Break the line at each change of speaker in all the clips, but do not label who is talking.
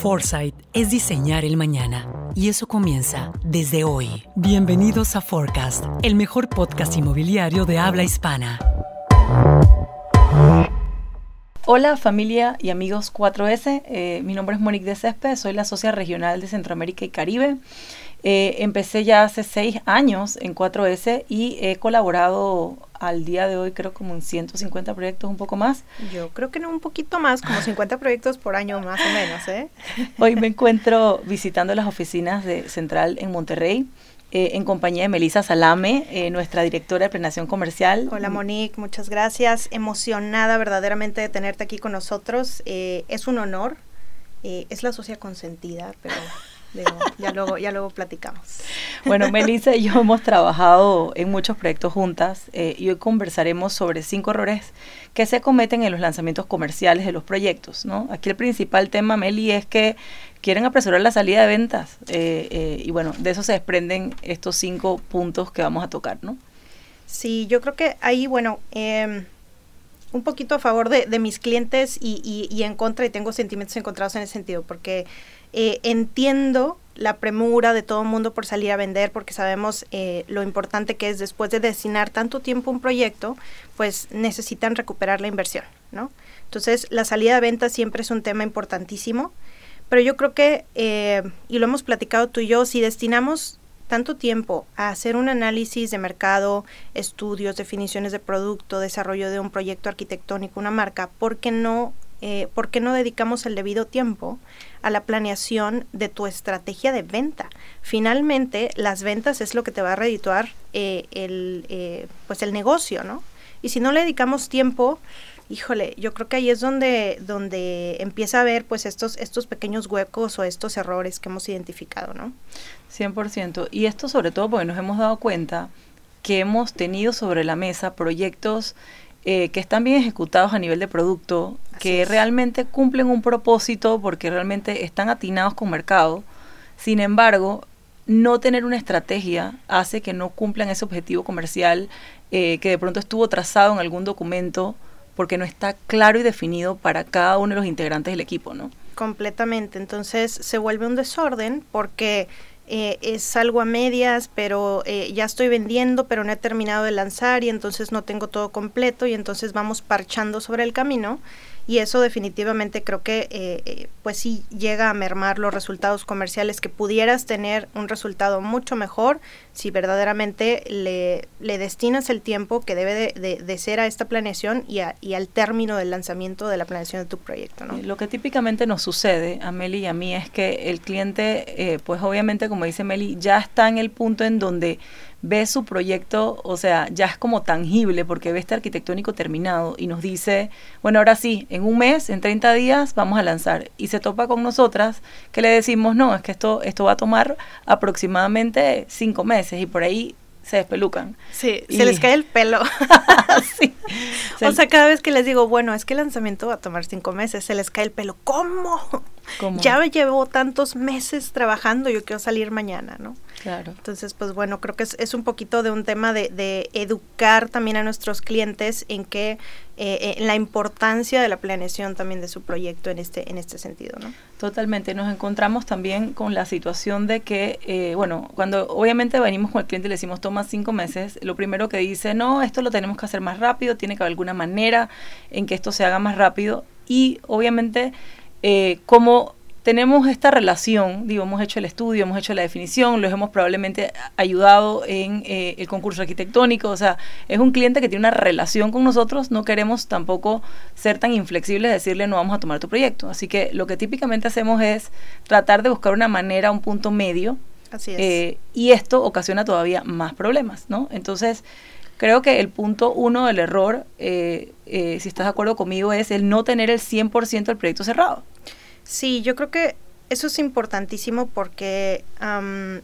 Foresight es diseñar el mañana y eso comienza desde hoy. Bienvenidos a Forecast, el mejor podcast inmobiliario de habla hispana.
Hola familia y amigos 4S, eh, mi nombre es Monique de Césped, soy la socia regional de Centroamérica y Caribe. Eh, empecé ya hace seis años en 4S y he colaborado al día de hoy creo como en 150 proyectos, un poco más.
Yo creo que no, un poquito más, como 50 proyectos por año más o menos. ¿eh?
Hoy me encuentro visitando las oficinas de Central en Monterrey. Eh, en compañía de Melisa Salame, eh, nuestra directora de planeación comercial.
Hola Monique, muchas gracias. Emocionada verdaderamente de tenerte aquí con nosotros. es un honor. es la socia consentida, pero ya luego, ya luego platicamos.
Bueno, Melissa y yo hemos trabajado en muchos proyectos juntas eh, y hoy conversaremos sobre cinco errores que se cometen en los lanzamientos comerciales de los proyectos. ¿no? Aquí el principal tema, Meli, es que quieren apresurar la salida de ventas eh, eh, y bueno, de eso se desprenden estos cinco puntos que vamos a tocar, ¿no?
Sí, yo creo que ahí, bueno, em, un poquito a favor de, mis clientes y, y, en contra y tengo sentimientos encontrados en ese sentido, porque eh, entiendo la premura de todo el mundo por salir a vender, porque sabemos eh, lo importante que es después de destinar tanto tiempo a un proyecto, pues necesitan recuperar la inversión, ¿no? Entonces, la salida de venta siempre es un tema importantísimo, pero yo creo que, eh, y lo hemos platicado tú y yo, si destinamos tanto tiempo a hacer un análisis de mercado, estudios, definiciones de producto, desarrollo de un proyecto arquitectónico, una marca, ¿por qué no, ¿por qué no dedicamos el debido tiempo a la planeación de tu estrategia de venta. Finalmente, las ventas es lo que te va a redituar eh, el, eh, pues el negocio, ¿no? Y si no le dedicamos tiempo, híjole, yo creo que ahí es donde, donde empieza a ver pues estos, estos pequeños huecos o estos errores que hemos identificado, ¿no?
100%. Y esto sobre todo porque nos hemos dado cuenta que hemos tenido sobre la mesa proyectos eh, que están bien ejecutados a nivel de producto, que realmente cumplen un propósito porque realmente están atinados con mercado. Sin embargo, no tener una estrategia hace que no cumplan ese objetivo comercial eh, que de pronto estuvo trazado en algún documento porque no está claro y definido para cada uno de los integrantes del equipo, ¿no?
Completamente. Entonces se vuelve un desorden porque eh, es algo a medias, pero eh, ya estoy vendiendo, pero no he terminado de lanzar y entonces no tengo todo completo y entonces vamos parchando sobre el camino y eso definitivamente creo que eh, eh, pues sí llega a mermar los resultados comerciales que pudieras tener un resultado mucho mejor si verdaderamente le, destinas el tiempo que debe de, ser a esta planeación y, al término del lanzamiento de la planeación de tu proyecto. ¿no?
Lo que típicamente nos sucede a Meli y a mí es que el cliente, eh, pues obviamente como dice Meli, ya está en el punto en donde ve su proyecto, o sea, ya es como tangible porque ve este arquitectónico terminado y nos dice, bueno, ahora sí, en un mes, en 30 días vamos a lanzar. Y se topa con nosotras que le decimos, no, es que esto, esto va a tomar aproximadamente cinco meses y por ahí se despelucan.
Sí, se les cae el pelo. sí. O sea, cada vez que les digo, bueno, es que el lanzamiento va a tomar cinco meses, se les cae el pelo. ¿Cómo? ¿Cómo? Ya llevo tantos meses trabajando, yo quiero salir mañana, ¿no?
Claro.
Entonces, pues bueno, creo que es, es un poquito de un tema de, de, educar también a nuestros clientes en que eh, la importancia de la planeación también de su proyecto en este, en este sentido, ¿no?
Totalmente. Nos encontramos también con la situación de que, eh, bueno, cuando obviamente venimos con el cliente y le decimos toma cinco meses, lo primero que dice, no, esto lo tenemos que hacer más rápido, tiene que haber alguna manera en que esto se haga más rápido y obviamente eh, como tenemos esta relación, digo, hemos hecho el estudio, hemos hecho la definición, los hemos probablemente ayudado en eh, el concurso arquitectónico, o sea, es un cliente que tiene una relación con nosotros, no queremos tampoco ser tan inflexibles, decirle no vamos a tomar tu proyecto. Así que lo que típicamente hacemos es tratar de buscar una manera, un punto medio.
Así es.
Eh, y esto ocasiona todavía más problemas, ¿no? Entonces, creo que el punto uno del error, eh, si estás de acuerdo conmigo, es el no tener el 100% del proyecto cerrado.
Sí, yo creo que eso es importantísimo porque, eh,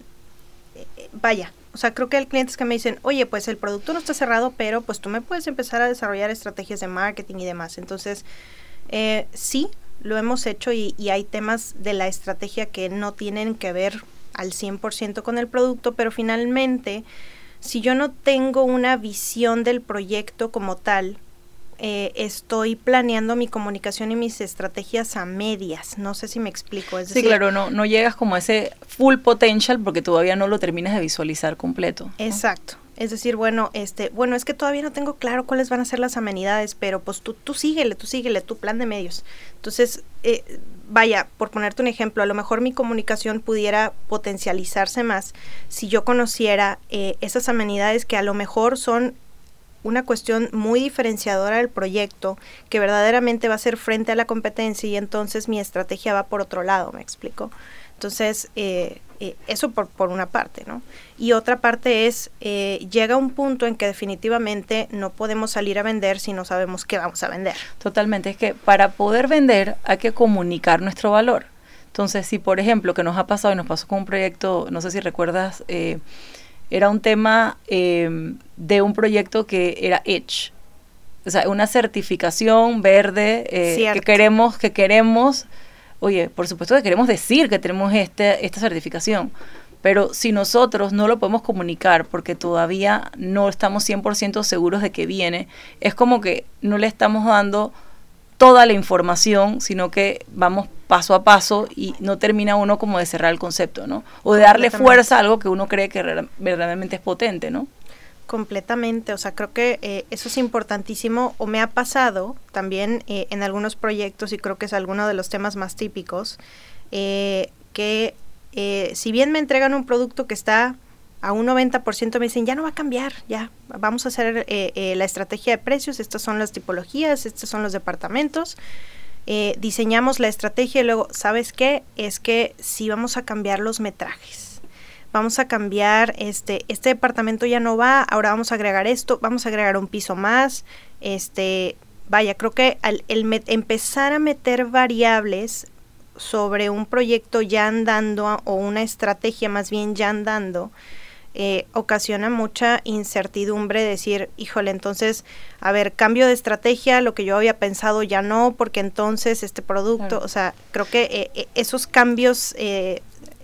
vaya, o sea, creo que hay clientes que me dicen, oye, pues el producto no está cerrado, pero pues tú me puedes empezar a desarrollar estrategias de marketing y demás. Entonces, eh, sí, lo hemos hecho y, y, hay temas de la estrategia que no tienen que ver al 100% con el producto, pero finalmente, si yo no tengo una visión del proyecto como tal, eh, estoy planeando mi comunicación y mis estrategias a medias. No sé si me explico.
sí, claro, no, no llegas como a ese full potential porque todavía no lo terminas de visualizar completo.
Exacto. Es decir, bueno, este, bueno, es que todavía no tengo claro cuáles van a ser las amenidades, pero pues tú, tú síguele, tú síguele, tu plan de medios. Entonces, eh, vaya, por ponerte un ejemplo, a lo mejor mi comunicación pudiera potencializarse más si yo conociera eh, esas amenidades que a lo mejor son una cuestión muy diferenciadora del proyecto, que verdaderamente va a ser frente a la competencia y entonces mi estrategia va por otro lado, me explico. Entonces, eh, eh, eso por, por, una parte, ¿no? Y otra parte es, eh, llega un punto en que definitivamente no podemos salir a vender si no sabemos qué vamos a vender.
Totalmente, es que para poder vender hay que comunicar nuestro valor. Entonces, si por ejemplo, que nos ha pasado y nos pasó con un proyecto, no sé si recuerdas, era un tema de un proyecto que era Edge. O sea, una certificación verde que queremos, que queremos oye, por supuesto que queremos decir que tenemos este, esta certificación, pero si nosotros no lo podemos comunicar porque todavía no estamos 100% seguros de que viene, es como que no le estamos dando toda la información, sino que vamos paso a paso y no termina uno como de cerrar el concepto, ¿no? O de darle fuerza a algo que uno cree que verdaderamente es potente, ¿no?
Completamente, o sea, creo que eh, eso es importantísimo o me ha pasado también eh, en algunos proyectos y creo que es alguno de los temas más típicos, eh, que si bien me entregan un producto que está a un 90% me dicen, ya no va a cambiar, ya, vamos a hacer la estrategia de precios, estas son las tipologías, estos son los departamentos, diseñamos la estrategia y luego, ¿sabes qué? Es que sí vamos a cambiar los metrajes vamos a cambiar, este, este departamento ya no va, ahora vamos a agregar esto, vamos a agregar un piso más, este, vaya, creo que al empezar a meter variables sobre un proyecto ya andando o una estrategia más bien ya andando, eh, ocasiona mucha incertidumbre decir, híjole, entonces, a ver, cambio de estrategia, lo que yo había pensado ya no, porque entonces este producto, o sea, creo que eh, eh, esos cambios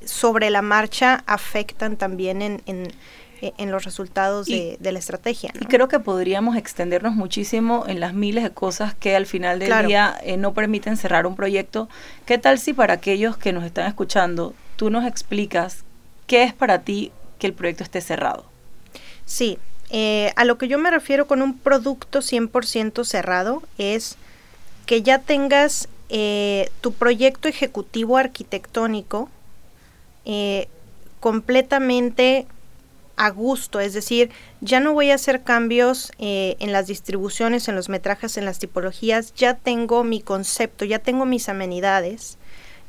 sobre la marcha afectan también en, en, los resultados de, la estrategia.
Y creo que podríamos extendernos muchísimo en las miles de cosas que al final del día eh, no permiten cerrar un proyecto. ¿Qué tal si para aquellos que nos están escuchando, tú nos explicas qué es para ti que el proyecto esté cerrado?
Sí, eh, a lo que yo me refiero con un producto 100% cerrado es que ya tengas eh, tu proyecto ejecutivo arquitectónico eh, completamente a gusto, es decir, ya no voy a hacer cambios en las distribuciones, en los metrajes, en las tipologías, ya tengo mi concepto, ya tengo mis amenidades,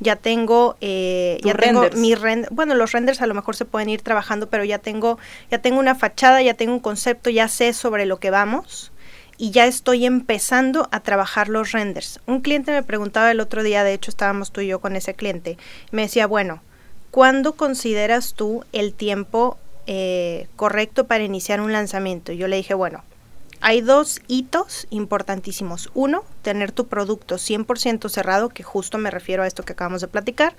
ya tengo, eh, ya tengo mi render, bueno, los renders a lo mejor se pueden ir trabajando, pero ya tengo, ya tengo una fachada, ya tengo un concepto, ya sé sobre lo que vamos y ya estoy empezando a trabajar los renders. Un cliente me preguntaba el otro día, de hecho estábamos tú y yo con ese cliente, me decía, bueno, ¿cuándo consideras tú el tiempo eh, correcto para iniciar un lanzamiento? Yo le dije, bueno, hay dos hitos importantísimos. Uno, tener tu producto 100% cerrado, que justo me refiero a esto que acabamos de platicar.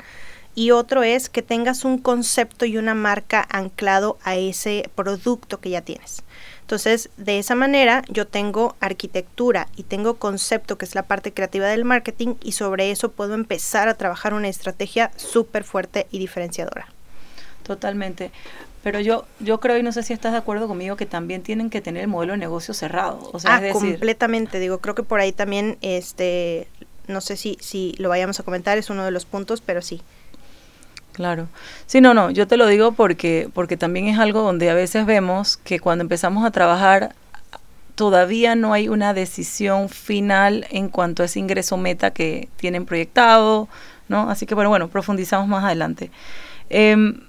Y otro es que tengas un concepto y una marca anclado a ese producto que ya tienes. Entonces, de esa manera yo tengo arquitectura y tengo concepto, que es la parte creativa del marketing, y sobre eso puedo empezar a trabajar una estrategia súper fuerte y diferenciadora.
Totalmente. Pero yo, yo creo, y no sé si estás de acuerdo conmigo, que también tienen que tener el modelo de negocio cerrado. O sea,
ah, completamente. Digo, creo que por ahí también, este, no sé si, si lo vayamos a comentar, es uno de los puntos, pero sí.
Claro. Sí, no, no, yo te lo digo porque, porque también es algo donde a veces vemos que cuando empezamos a trabajar todavía no hay una decisión final en cuanto a ese ingreso meta que tienen proyectado, ¿no? Así que bueno, bueno, profundizamos más adelante. Em,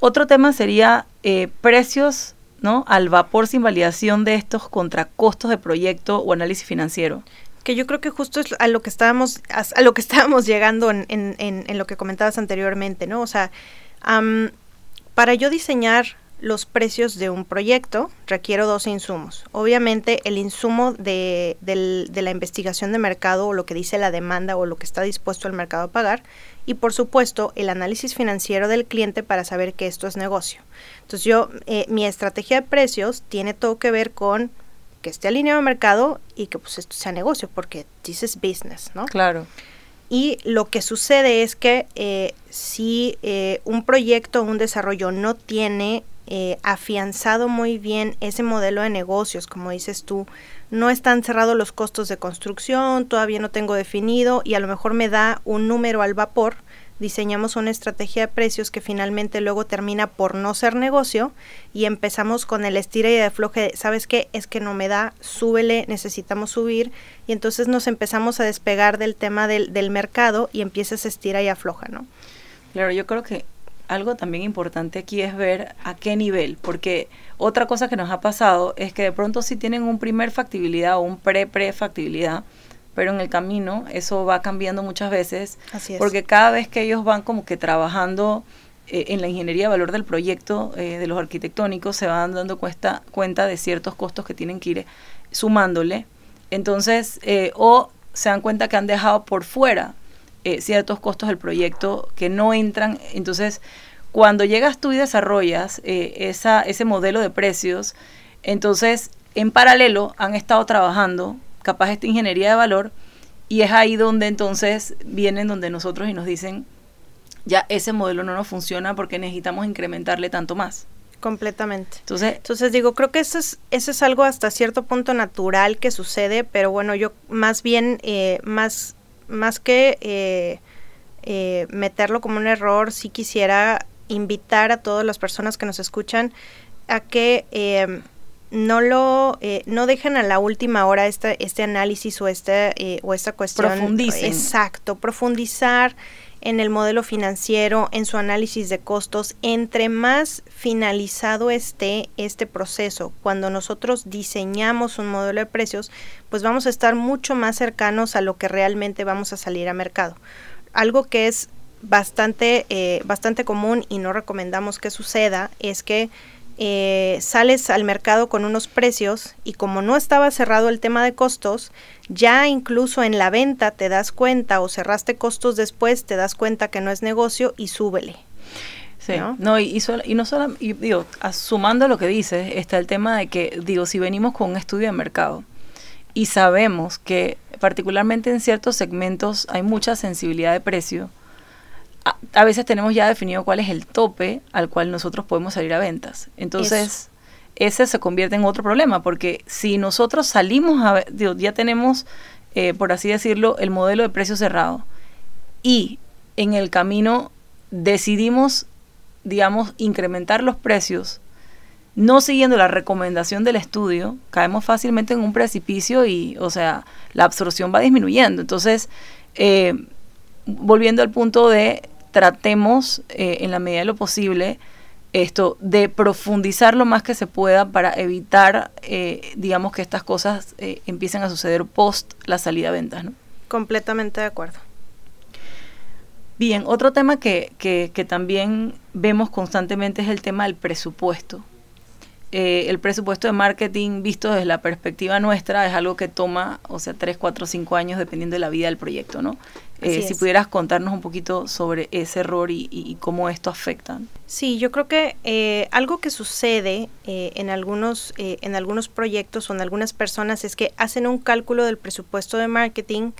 otro tema sería eh, precios, ¿no? Al vapor sin validación de estos contra costos de proyecto o análisis financiero
que yo creo que justo es a lo que estábamos a, lo que estábamos llegando en, en, en, lo que comentabas anteriormente, ¿no? O sea, para yo diseñar los precios de un proyecto requiero dos insumos. Obviamente el insumo de, de, la investigación de mercado o lo que dice la demanda o lo que está dispuesto el mercado a pagar y por supuesto el análisis financiero del cliente para saber que esto es negocio. Entonces yo, eh, mi estrategia de precios tiene todo que ver con que esté alineado al mercado y que pues esto sea negocio, porque this is business, ¿no?
Claro.
Y lo que sucede es que eh, si eh, un proyecto o un desarrollo no tiene eh, afianzado muy bien ese modelo de negocios, como dices tú, no están cerrados los costos de construcción, todavía no tengo definido y a lo mejor me da un número al vapor, diseñamos una estrategia de precios que finalmente luego termina por no ser negocio y empezamos con el estira y de afloje, ¿sabes qué? Es que no me da, súbele, necesitamos subir y entonces nos empezamos a despegar del tema del, del mercado y empiezas a estira y afloja, ¿no?
Claro, yo creo que algo también importante aquí es ver a qué nivel, porque otra cosa que nos ha pasado es que de pronto sí tienen un primer factibilidad o un pre-pre factibilidad, pero en el camino eso va cambiando muchas veces,
Así es.
porque cada vez que ellos van como que trabajando eh, en la ingeniería de valor del proyecto eh, de los arquitectónicos, se van dando cuesta, cuenta de ciertos costos que tienen que ir sumándole. Entonces, eh, o se dan cuenta que han dejado por fuera eh, ciertos costos del proyecto que no entran. Entonces, cuando llegas tú y desarrollas eh, esa, ese modelo de precios, entonces, en paralelo han estado trabajando capaz esta ingeniería de valor y es ahí donde entonces vienen donde nosotros y nos dicen, ya ese modelo no nos funciona porque necesitamos incrementarle tanto más.
Completamente.
Entonces,
Entonces digo, creo que eso es, eso es algo hasta cierto punto natural que sucede, pero bueno, yo más bien, eh, más, más que eh, eh, meterlo como un error, sí quisiera invitar a todas las personas que nos escuchan a que eh, no lo eh, no dejen a la última hora este, este análisis o este eh, o esta cuestión
Profundicen.
exacto profundizar en el modelo financiero en su análisis de costos entre más finalizado esté este proceso cuando nosotros diseñamos un modelo de precios pues vamos a estar mucho más cercanos a lo que realmente vamos a salir a mercado. Algo que es bastante eh, bastante común y no recomendamos que suceda es que eh, sales al mercado con unos precios y como no estaba cerrado el tema de costos, ya incluso en la venta te das cuenta o cerraste costos después, te das cuenta que no es negocio y súbele.
Sí,
¿no?
no, y, y, no solo, y digo, sumando lo que dices, está el tema de que, digo, si venimos con un estudio de mercado y sabemos que particularmente en ciertos segmentos hay mucha sensibilidad de precio, a, a veces tenemos ya definido cuál es el tope al cual nosotros podemos salir a ventas. Entonces, ese se convierte en otro problema, porque si nosotros salimos a, digo, ya tenemos, eh, por así decirlo, el modelo de precio cerrado y en el camino decidimos, digamos, incrementar los precios, no siguiendo la recomendación del estudio, caemos fácilmente en un precipicio y, o sea, la absorción va disminuyendo. Entonces, eh, volviendo al punto de tratemos eh, en la medida de lo posible esto de profundizar lo más que se pueda para evitar, eh, digamos, que estas cosas eh, empiecen a suceder post la salida a ventas, ¿no?
Completamente de acuerdo.
Bien, otro tema que, que, que también vemos constantemente es el tema del presupuesto. Eh, el presupuesto de marketing visto desde la perspectiva nuestra es algo que toma, o sea, 3, 4, 5 años dependiendo de la vida del proyecto, ¿no? Eh, si pudieras contarnos un poquito sobre ese error y, cómo esto afecta.
Sí, yo creo que eh, algo que sucede eh, en, algunos, eh, en algunos proyectos o en algunas personas es que hacen un cálculo del presupuesto de marketing,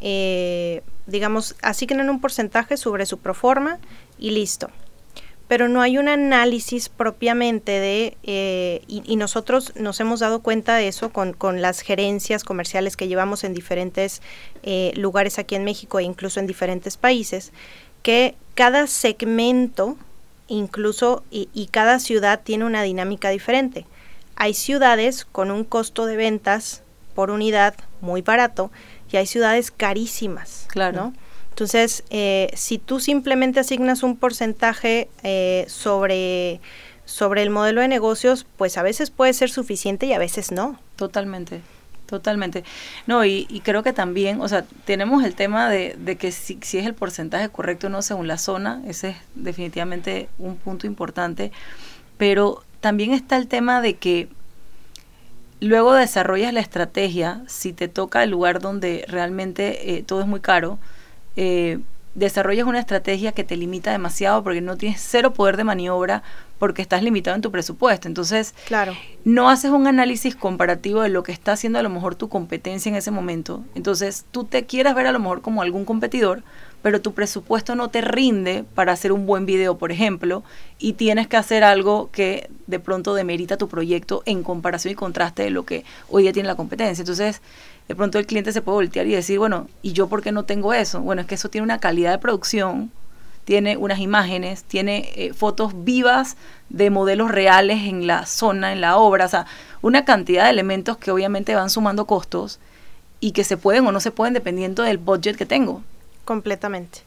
eh, digamos, asignan un porcentaje sobre su proforma y listo. Pero no hay un análisis propiamente de, eh, y, y nosotros nos hemos dado cuenta de eso con, con las gerencias comerciales que llevamos en diferentes eh, lugares aquí en México e incluso en diferentes países, que cada segmento incluso y, y cada ciudad tiene una dinámica diferente. Hay ciudades con un costo de ventas por unidad muy barato y hay ciudades carísimas.
Claro.
¿no? Entonces, eh, si tú simplemente asignas un porcentaje eh, sobre, sobre el modelo de negocios, pues a veces puede ser suficiente y a veces no.
Totalmente, totalmente. No, y, y creo que también, o sea, tenemos el tema de, de que si, si es el porcentaje correcto o no según la zona, ese es definitivamente un punto importante, pero también está el tema de que luego desarrollas la estrategia, si te toca el lugar donde realmente eh, todo es muy caro, eh, desarrollas una estrategia que te limita demasiado porque no tienes cero poder de maniobra porque estás limitado en tu presupuesto. Entonces,
claro.
no haces un análisis comparativo de lo que está haciendo a lo mejor tu competencia en ese momento. Entonces, tú te quieras ver a lo mejor como algún competidor, pero tu presupuesto no te rinde para hacer un buen video, por ejemplo, y tienes que hacer algo que de pronto demerita tu proyecto en comparación y contraste de lo que hoy día tiene la competencia. Entonces, de pronto el cliente se puede voltear y decir, bueno, ¿y yo por qué no tengo eso? Bueno, es que eso tiene una calidad de producción, tiene unas imágenes, tiene eh, fotos vivas de modelos reales en la zona, en la obra, o sea, una cantidad de elementos que obviamente van sumando costos y que se pueden o no se pueden dependiendo del budget que tengo.
Completamente.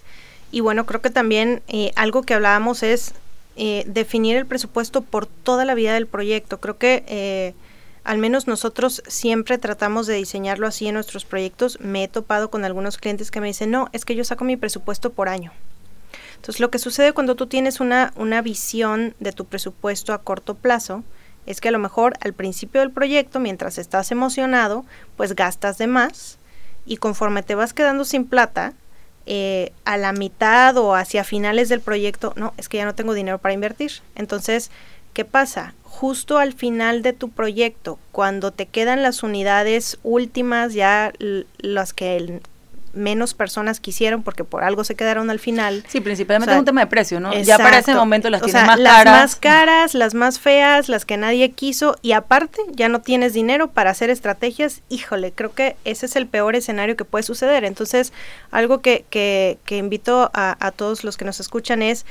Y bueno, creo que también eh, algo que hablábamos es eh, definir el presupuesto por toda la vida del proyecto. Creo que al menos nosotros siempre tratamos de diseñarlo así en nuestros proyectos. Me he topado con algunos clientes que me dicen, no, es que yo saco mi presupuesto por año. Entonces, lo que sucede cuando tú tienes una, una visión de tu presupuesto a corto plazo es que a lo mejor al principio del proyecto, mientras estás emocionado, pues gastas de más y conforme te vas quedando sin plata, eh, a la mitad o hacia finales del proyecto, no, es que ya no tengo dinero para invertir. Entonces, ¿qué pasa? Justo al final de tu proyecto, cuando te quedan las unidades últimas, ya las que el, menos personas quisieron porque por algo se quedaron al final.
Sí, principalmente es un tema de precio, ¿no? Ya para ese momento las tienes más
las
caras.
Las más caras, las más feas, las que nadie quiso y aparte ya no tienes dinero para hacer estrategias. Híjole, creo que ese es el peor escenario que puede suceder. Entonces, algo que, que, que invito a, a todos los que nos escuchan es,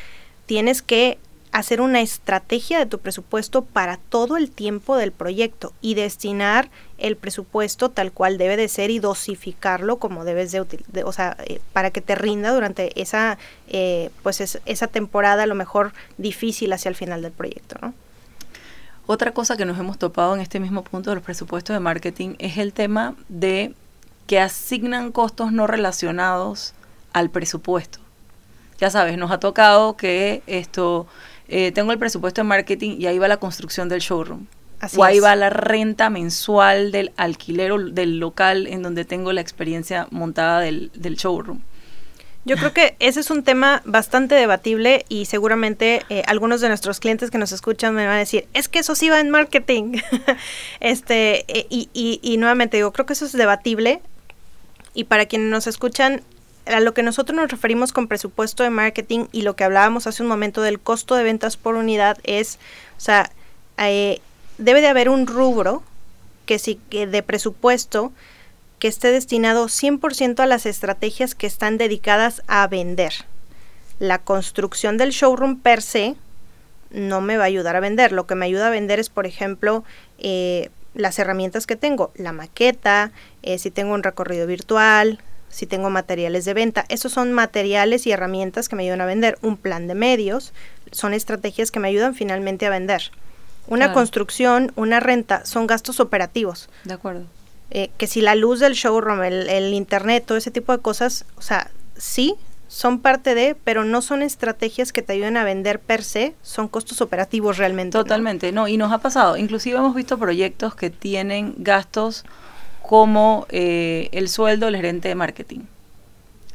tienes que hacer una estrategia de tu presupuesto para todo el tiempo del proyecto y destinar el presupuesto tal cual debe de ser y dosificarlo como debes de, utilizar, o sea, eh, para que te rinda durante esa, eh, pues esa temporada a lo mejor difícil hacia el final del proyecto.
Otra cosa que nos hemos topado en este mismo punto de los presupuestos de marketing es el tema de que asignan costos no relacionados al presupuesto. Ya sabes, nos ha tocado que esto eh, tengo el presupuesto de marketing y ahí va la construcción del showroom. o ahí va la renta mensual del alquiler del local en donde tengo la experiencia montada del, showroom.
Yo creo que ese es un tema bastante debatible y seguramente eh, algunos de nuestros clientes que nos escuchan me van a decir, es que eso sí va en marketing. este, eh, y, y, y, nuevamente digo, creo que eso es debatible y para quienes nos escuchan, a lo que nosotros nos referimos con presupuesto de marketing y lo que hablábamos hace un momento del costo de ventas por unidad es, o sea, eh, debe de haber un rubro que sí que de presupuesto que esté destinado 100% a las estrategias que están dedicadas a vender. La construcción del showroom per se no me va a ayudar a vender. Lo que me ayuda a vender es, por ejemplo, eh, las herramientas que tengo, la maqueta, eh, si tengo un recorrido virtual, si tengo materiales de venta. Esos son materiales y herramientas que me ayudan a vender. Un plan de medios son estrategias que me ayudan finalmente a vender. Una construcción, una renta, son gastos operativos.
De acuerdo.
Eh, que si la luz del showroom, el, el internet, todo ese tipo de cosas, o sea, sí, son parte de, pero no son estrategias que te ayuden a vender per se, son costos operativos realmente.
Totalmente, no, y nos ha pasado, inclusive hemos visto proyectos que tienen gastos como eh, el sueldo del gerente de marketing,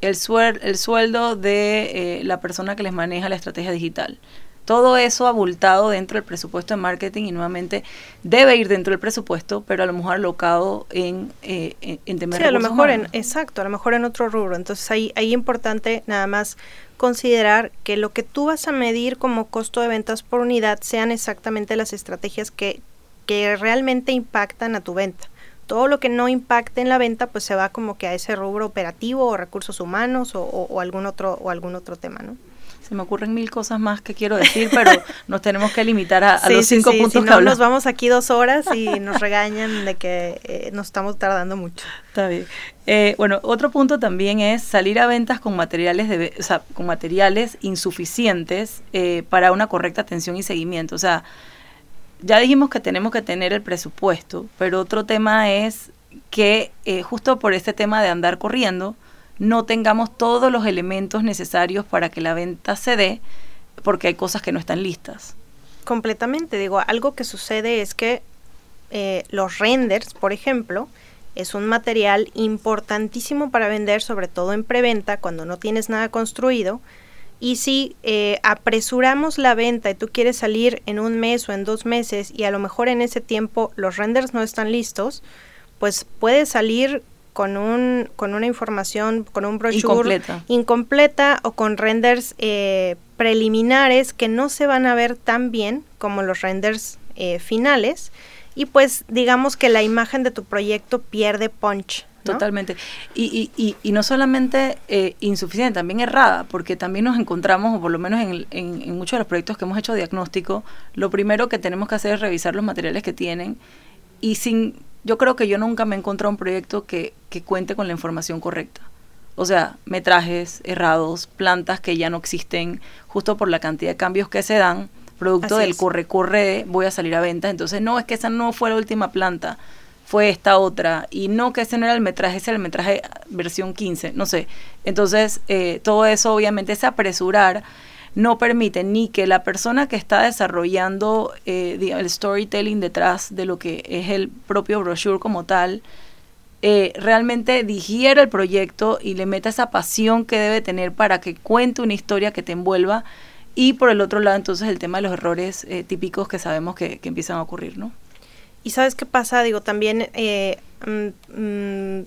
el, el sueldo de eh, la persona que les maneja la estrategia digital. Todo eso abultado dentro del presupuesto de marketing y nuevamente debe ir dentro del presupuesto, pero a lo mejor alocado en, eh, en, temas
sí, a lo mejor en, exacto, a lo mejor en otro rubro. Entonces ahí, ahí es importante nada más considerar que lo que tú vas a medir como costo de ventas por unidad sean exactamente las estrategias que, que realmente impactan a tu venta todo lo que no impacte en la venta pues se va como que a ese rubro operativo o recursos humanos o, algún otro o algún otro tema no
se me ocurren mil cosas más que quiero decir pero nos tenemos que limitar a, los cinco puntos
si no, nos vamos aquí dos horas y nos regañan de que eh, nos estamos tardando mucho.
Está bien. Eh, bueno otro punto también es salir a ventas con materiales de o sea, con materiales insuficientes eh, para una correcta atención y seguimiento. O sea ya dijimos que tenemos que tener el presupuesto, pero otro tema es que eh, justo por este tema de andar corriendo, no tengamos todos los elementos necesarios para que la venta se dé, porque hay cosas que no están listas.
Completamente, digo, algo que sucede es que eh, los renders, por ejemplo, es un material importantísimo para vender, sobre todo en preventa, cuando no tienes nada construido. Y si eh, apresuramos la venta y tú quieres salir en un mes o en dos meses y a lo mejor en ese tiempo los renders no están listos, pues puede salir con, un, con una información, con un brochure incompleta, o con renders eh, preliminares que no se van a ver tan bien como los renders eh, finales. Y pues digamos que la imagen de tu proyecto pierde punch.
Totalmente. Y, y, y, no solamente eh, insuficiente, también errada, porque también nos encontramos, o por lo menos en, en, en, muchos de los proyectos que hemos hecho diagnóstico, lo primero que tenemos que hacer es revisar los materiales que tienen y sin yo creo que yo nunca me he encontrado un proyecto que, que cuente con la información correcta. O sea, metrajes errados, plantas que ya no existen, justo por la cantidad de cambios que se dan, producto del corre-corre, voy a salir a venta. Entonces, no, es que esa no fue la última planta, fue esta otra. Y no, que ese no era el metraje, ese era el metraje versión 15, no sé. Entonces, eh, todo eso obviamente es apresurar no permite ni que la persona que está desarrollando eh, el storytelling detrás de lo que es el propio brochure como tal, eh, realmente digiera el proyecto y le meta esa pasión que debe tener para que cuente una historia que te envuelva. Y por el otro lado, entonces, el tema de los errores eh, típicos que sabemos que, empiezan a ocurrir, ¿no?
Y sabes qué pasa, digo, también mm, mm,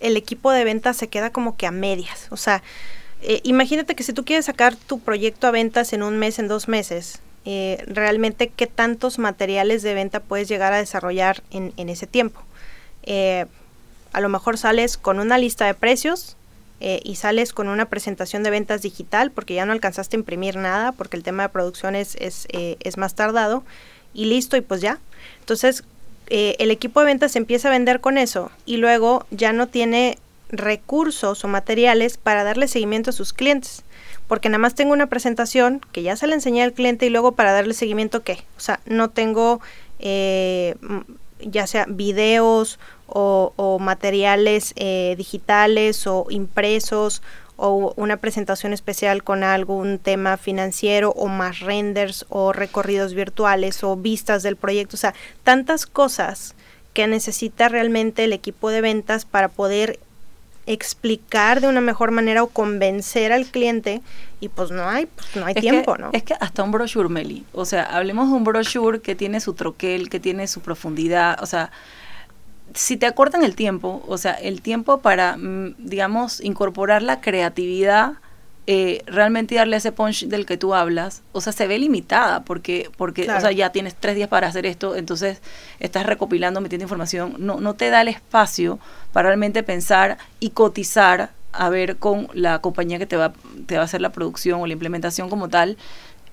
el equipo de ventas se queda como que a medias. O sea, eh, imagínate que si tú quieres sacar tu proyecto a ventas en un mes, en dos meses, eh, realmente qué tantos materiales de venta puedes llegar a desarrollar en, ese tiempo. Eh, a lo mejor sales con una lista de precios y sales con una presentación de ventas digital porque ya no alcanzaste a imprimir nada porque el tema de producción es, es más tardado y listo y pues ya. Entonces el equipo de ventas empieza a vender con eso y luego ya no tiene recursos o materiales para darle seguimiento a sus clientes. Porque nada más tengo una presentación que ya se le enseñé al cliente y luego para darle seguimiento, ¿qué? O sea, no tengo eh, ya sea videos o, materiales eh, digitales o impresos o una presentación especial con algún tema financiero o más renders o recorridos virtuales o vistas del proyecto. O sea, tantas cosas que necesita realmente el equipo de ventas para poder explicar de una mejor manera o convencer al cliente y pues no hay, pues no hay tiempo, ¿no?
Es que hasta un brochure, Meli, o sea, hablemos de un brochure que tiene su troquel, que tiene su profundidad, o sea, si te acortan el tiempo, o sea, el tiempo para, mm, digamos, incorporar la creatividad eh, realmente darle ese punch del que tú hablas, o sea, se ve limitada porque, porque o sea, ya tienes tres días para hacer esto, entonces estás recopilando, metiendo información, no, no te da el espacio para realmente pensar y cotizar a ver con la compañía que te va, te va a hacer la producción o la implementación como tal,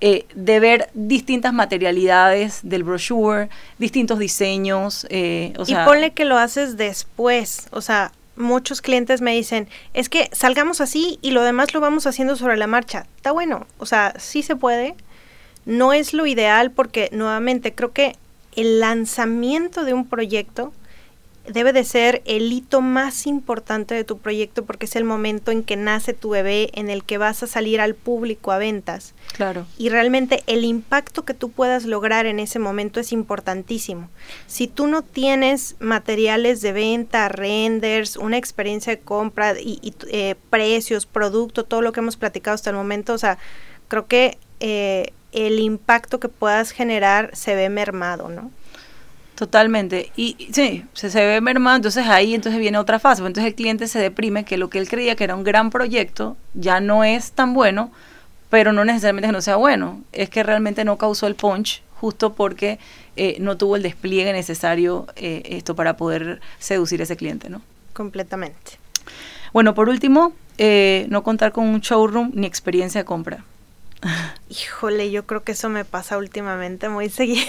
eh, de ver distintas materialidades del brochure, distintos diseños. Eh,
y ponle que lo haces después, o sea, muchos clientes me dicen, es que salgamos así y lo demás lo vamos haciendo sobre la marcha. Está bueno, o sea, sí se puede. No es lo ideal porque nuevamente creo que el lanzamiento de un proyecto debe de ser el hito más importante de tu proyecto porque es el momento en que nace tu bebé, en el que vas a salir al público a ventas.
Claro.
Y realmente el impacto que tú puedas lograr en ese momento es importantísimo. Si tú no tienes materiales de venta, renders, una experiencia de compra y, eh, precios, producto, todo lo que hemos platicado hasta el momento, o sea, creo que eh, el impacto que puedas generar se ve mermado, ¿no?
Totalmente. Y sí, se, se ve mermado, entonces ahí entonces viene otra fase. Entonces el cliente se deprime que lo que él creía que era un gran proyecto ya no es tan bueno, pero no necesariamente que no sea bueno, es que realmente no causó el punch justo porque eh, no tuvo el despliegue necesario eh, esto para poder seducir a ese cliente, ¿no?
Completamente.
Bueno, por último, eh, no contar con un showroom ni experiencia de compra.
Híjole, yo creo que eso me pasa últimamente muy seguido.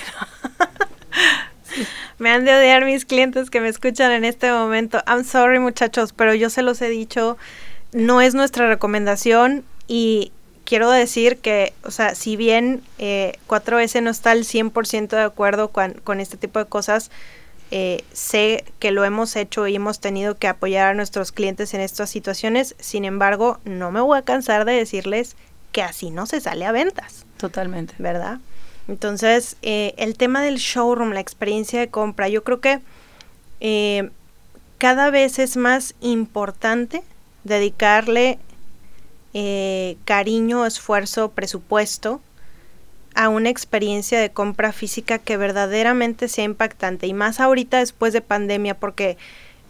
Me han de odiar mis clientes que me escuchan en este momento. I'm sorry muchachos, pero yo se los he dicho, no es nuestra recomendación y quiero decir que, o sea, si bien eh, 4S no está al 100% de acuerdo con, este tipo de cosas, eh, sé que lo hemos hecho y hemos tenido que apoyar a nuestros clientes en estas situaciones. Sin embargo, no me voy a cansar de decirles que así no se sale a ventas.
Totalmente.
¿Verdad? Entonces, eh, el tema del showroom, la experiencia de compra, yo creo que eh, cada vez es más importante dedicarle eh, cariño, esfuerzo, presupuesto a una experiencia de compra física que verdaderamente sea impactante y más ahorita después de pandemia porque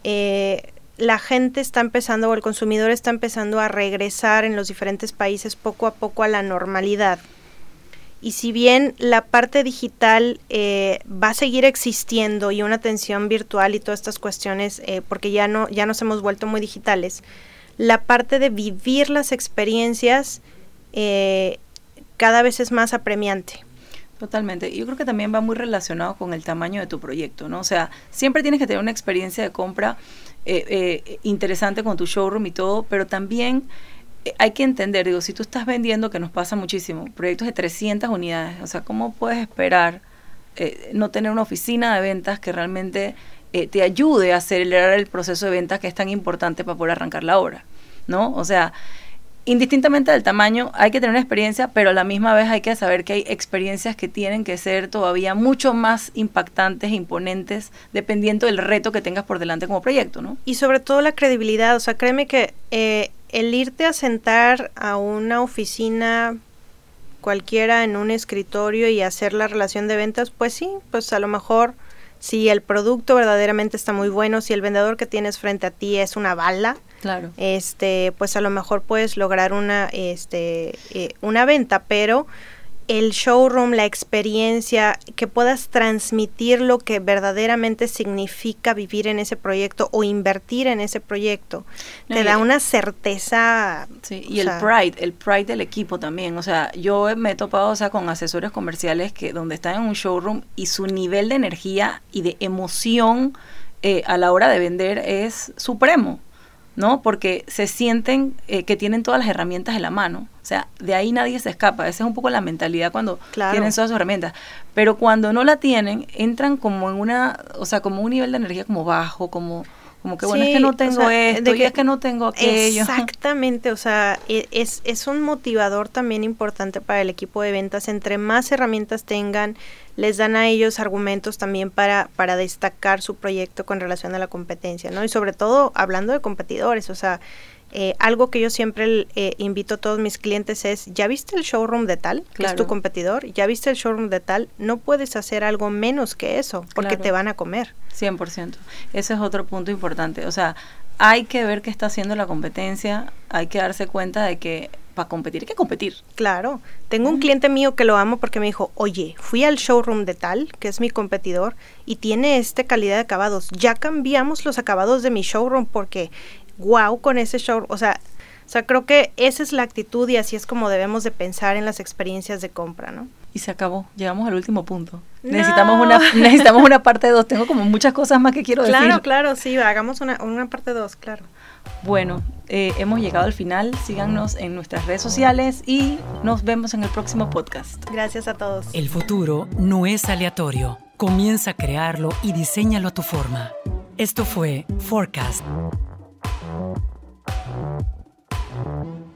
eh, la gente está empezando o el consumidor está empezando a regresar en los diferentes países poco a poco a la normalidad. Y si bien la parte digital eh, va a seguir existiendo y una atención virtual y todas estas cuestiones, eh, porque ya no ya nos hemos vuelto muy digitales, la parte de vivir las experiencias eh, cada vez es más apremiante.
Totalmente. Yo creo que también va muy relacionado con el tamaño de tu proyecto, ¿no? O sea, siempre tienes que tener una experiencia de compra eh, interesante con tu showroom y todo, pero también hay que entender, digo, si tú estás vendiendo, que nos pasa muchísimo, proyectos de 300 unidades, o sea, ¿cómo puedes esperar no tener una oficina de ventas que realmente te ayude a acelerar el proceso de ventas que es tan importante para poder arrancar la obra? ¿no? O sea, indistintamente del tamaño, hay que tener una experiencia, pero a la misma vez hay que saber que hay experiencias que tienen que ser todavía mucho más impactantes e imponentes, dependiendo del reto que tengas por delante como proyecto, ¿no?
Y sobre todo la credibilidad, o sea, créeme que eh, el irte a sentar a una oficina cualquiera en un escritorio y hacer la relación de ventas, pues sí, pues a lo mejor si el producto verdaderamente está muy bueno, si el vendedor que tienes frente a ti es una bala,
claro.
este, pues a lo mejor puedes lograr una, este, eh, una venta, pero el showroom, la experiencia, que puedas transmitir lo que verdaderamente significa vivir en ese proyecto o invertir en ese proyecto, te da una certeza.
Sí, y el pride, el pride del equipo también. O sea, yo me he topado o sea, con asesores comerciales que donde están en un showroom y su nivel de energía y de emoción eh, a la hora de vender es supremo. ¿No? Porque se sienten eh, que tienen todas las herramientas en la mano. O sea, de ahí nadie se escapa. Esa es un poco la mentalidad cuando tienen todas sus herramientas. Pero cuando no la tienen, entran como en una, o sea, como un nivel de energía como bajo, como como que bueno, es que no tengo esto, y es que no tengo aquello.
Exactamente, o sea, e, es, es un motivador también importante para el equipo de ventas. Entre más herramientas tengan, les dan a ellos argumentos también para, para destacar su proyecto con relación a la competencia, ¿no? Y sobre todo hablando de competidores, o sea, eh, algo que yo siempre eh, invito a todos mis clientes es, ¿ya viste el showroom de tal, que es tu competidor? ¿Ya viste el showroom de tal? No puedes hacer algo menos que eso, porque te van a comer.
100%. Ese es otro punto importante. O sea, hay que ver qué está haciendo la competencia, hay que darse cuenta de que para competir hay que competir.
Claro. Tengo un cliente mío que lo amo porque me dijo, oye, fui al showroom de tal, que es mi competidor, y tiene esta calidad de acabados. Ya cambiamos los acabados de mi showroom porque wow con ese show. O sea, o sea, creo que esa es la actitud y así es como debemos de pensar en las experiencias de compra, ¿no?
Y se acabó, llegamos al último punto. Necesitamos una necesitamos una parte 2, tengo como muchas cosas más que quiero
decir.
Claro,
claro, sí, hagamos una, una parte 2, claro.
Bueno, eh, hemos llegado al final, síganos en nuestras redes sociales y nos vemos en el próximo podcast.
Gracias a todos.
El futuro no es aleatorio, comienza a crearlo y diseñalo a tu forma. Esto fue Forecast Thank you.